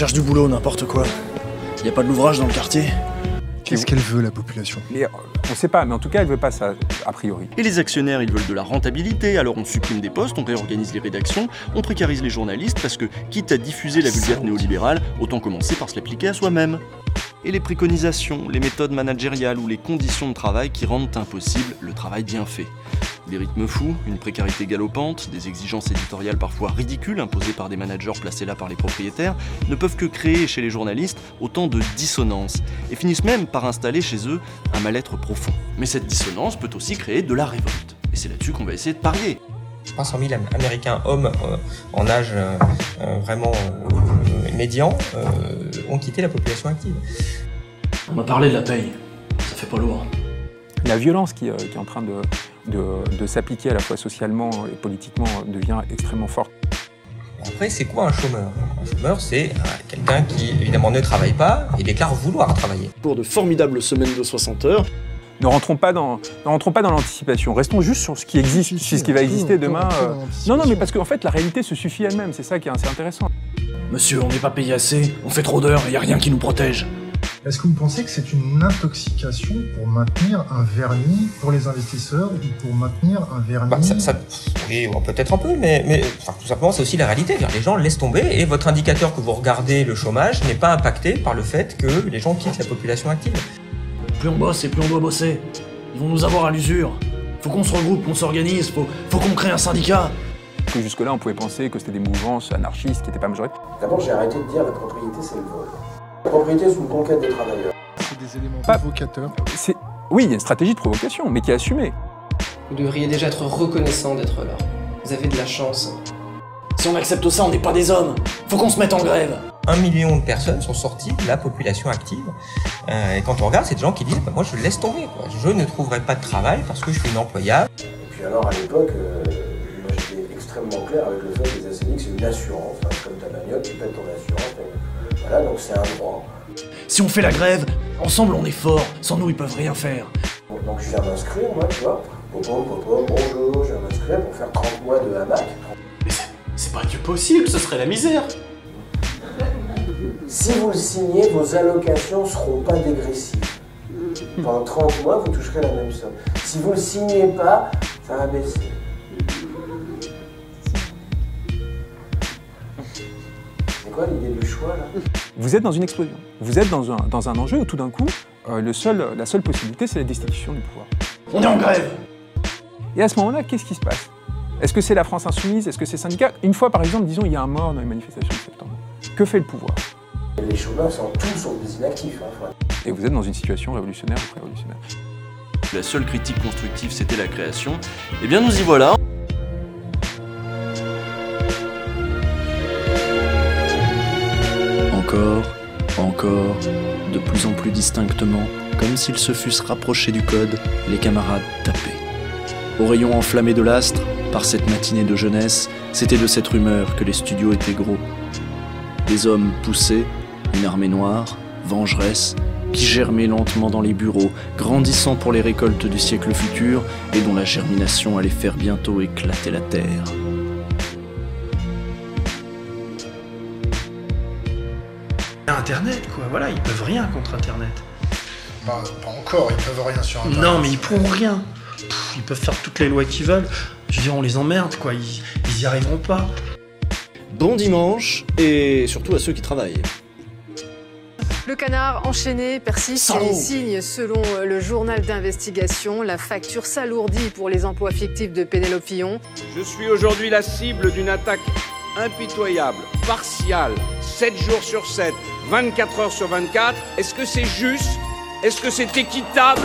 cherche du boulot, n'importe quoi. Y a pas de l'ouvrage dans le quartier Qu'est-ce qu'elle veut, la population? Mais euh, on sait pas, mais en tout cas, elle veut pas ça, a priori. Et les actionnaires, ils veulent de la rentabilité, alors on supprime des postes, on réorganise les rédactions, on précarise les journalistes, parce que quitte à diffuser la vulgate néolibérale, autant commencer par se l'appliquer à soi-même. Et les préconisations, les méthodes managériales ou les conditions de travail qui rendent impossible le travail bien fait. Des rythmes fous, une précarité galopante, des exigences éditoriales parfois ridicules imposées par des managers placés là par les propriétaires, ne peuvent que créer chez les journalistes autant de dissonance, et finissent même par installer chez eux un mal-être profond. Mais cette dissonance peut aussi créer de la révolte. Et c'est là-dessus qu'on va essayer de parier. 300 000 Américains hommes euh, en âge euh, euh, vraiment euh, médian euh, ont quitté la population active. On m'a parlé de la paye. Ça fait pas lourd. La violence qui, euh, qui est en train de, de- de s'appliquer à la fois socialement et politiquement devient extrêmement forte. Après, c'est quoi un chômeur? Un chômeur, c'est euh, quelqu'un qui, évidemment, ne travaille pas et déclare vouloir travailler. Pour de formidables semaines de 60 heures, Ne rentrons pas dans, ne rentrons pas dans l'anticipation. Restons juste sur ce qui existe, sur ce qui va exister demain. Non, non, mais parce qu'en fait, la réalité se suffit elle-même. C'est ça qui est assez intéressant. Monsieur, on n'est pas payé assez, on fait trop d'heures et y a rien qui nous protège. Est-ce que vous pensez que c'est une intoxication pour maintenir un vernis pour les investisseurs ou pour maintenir un vernis Bah, ça, ça- oui, bon, peut-être un peu, mais, mais enfin, tout simplement, c'est aussi la réalité. Les gens laissent tomber et votre indicateur que vous regardez, le chômage, n'est pas impacté par le fait que les gens quittent la population active. Plus on bosse et plus on doit bosser. Ils vont nous avoir à l'usure. Faut qu'on se regroupe, qu'on s'organise, faut, faut qu'on crée un syndicat. Que jusque-là, on pouvait penser que c'était des mouvances anarchistes qui n'étaient pas majoritaires. D'abord, j'ai arrêté de dire la propriété, c'est le vol. La propriété, c'est une conquête des travailleurs. C'est des éléments Pas- provocateurs. C'est, oui, il y a une stratégie de provocation, mais qui est assumée. Vous devriez déjà être reconnaissant d'être là. Vous avez de la chance. Si on accepte ça, on n'est pas des hommes. Faut qu'on se mette en grève. Un million de personnes sont sorties de la population active. Euh, et quand on regarde, c'est des gens qui disent bah, Moi, je laisse tomber. Quoi. Je ne trouverai pas de travail parce que je suis inemployable. Et puis alors, à l'époque, euh, clair avec le fait que les ACNX, c'est une assurance. hein, comme ta bagnole, tu payes ton assurance. et Voilà, donc c'est un droit. Si on fait la grève, ensemble on est fort. Sans nous, ils peuvent rien faire. Donc, donc, je viens m'inscrire, moi, tu vois. Popo, popo, bonjour, je viens m'inscrire pour faire 30 mois de hamac. C'est pas du possible, ce serait la misère. Si vous le signez, vos allocations seront pas dégressives. Pendant 30 mois, vous toucherez la même somme. Si vous le signez pas, ça va baisser. Quoi l'idée du choix là Vous êtes dans une explosion. Vous êtes dans un, dans un enjeu où tout d'un coup, euh, le seul, la seule possibilité, c'est la destitution du pouvoir. On est en grève. Et à ce moment-là, qu'est-ce qui se passe? Est-ce que c'est la France insoumise? Est-ce que c'est syndicat? Une fois, par exemple, disons, il y a un mort dans les manifestations de septembre. Que fait le pouvoir? Les chômeurs sont tous des inactifs. Hein, faut- Et vous êtes dans une situation révolutionnaire ou pré-révolutionnaire? La seule critique constructive, c'était la création. Eh bien, nous y voilà. Encore, encore, de plus en plus distinctement, comme s'ils se fussent rapprochés du code, les camarades tapaient. Au rayon enflammé de l'astre, par cette matinée de jeunesse, c'était de cette rumeur que les studios étaient gros. Des hommes poussés, une armée noire, vengeresse, qui germait lentement dans les bureaux, grandissant pour les récoltes du siècle futur et dont la germination allait faire bientôt éclater la terre. Internet, quoi, voilà, ils peuvent rien contre Internet. Bah, pas encore, ils peuvent rien sur Internet. Non, mais ils pourront rien. Pff, ils peuvent faire toutes les lois qu'ils veulent. Je veux dire, on les emmerde, quoi, ils, ils y arriveront pas. Bon dimanche et surtout à ceux qui travaillent. Le canard enchaîné persiste Salaud. et signe, selon le journal d'investigation, la facture s'alourdit pour les emplois fictifs de Pénélope Fillon. Je suis aujourd'hui la cible d'une attaque impitoyable, partiale, 7 jours sur 7, 24 heures sur 24. Est-ce que c'est juste? Est-ce que c'est équitable?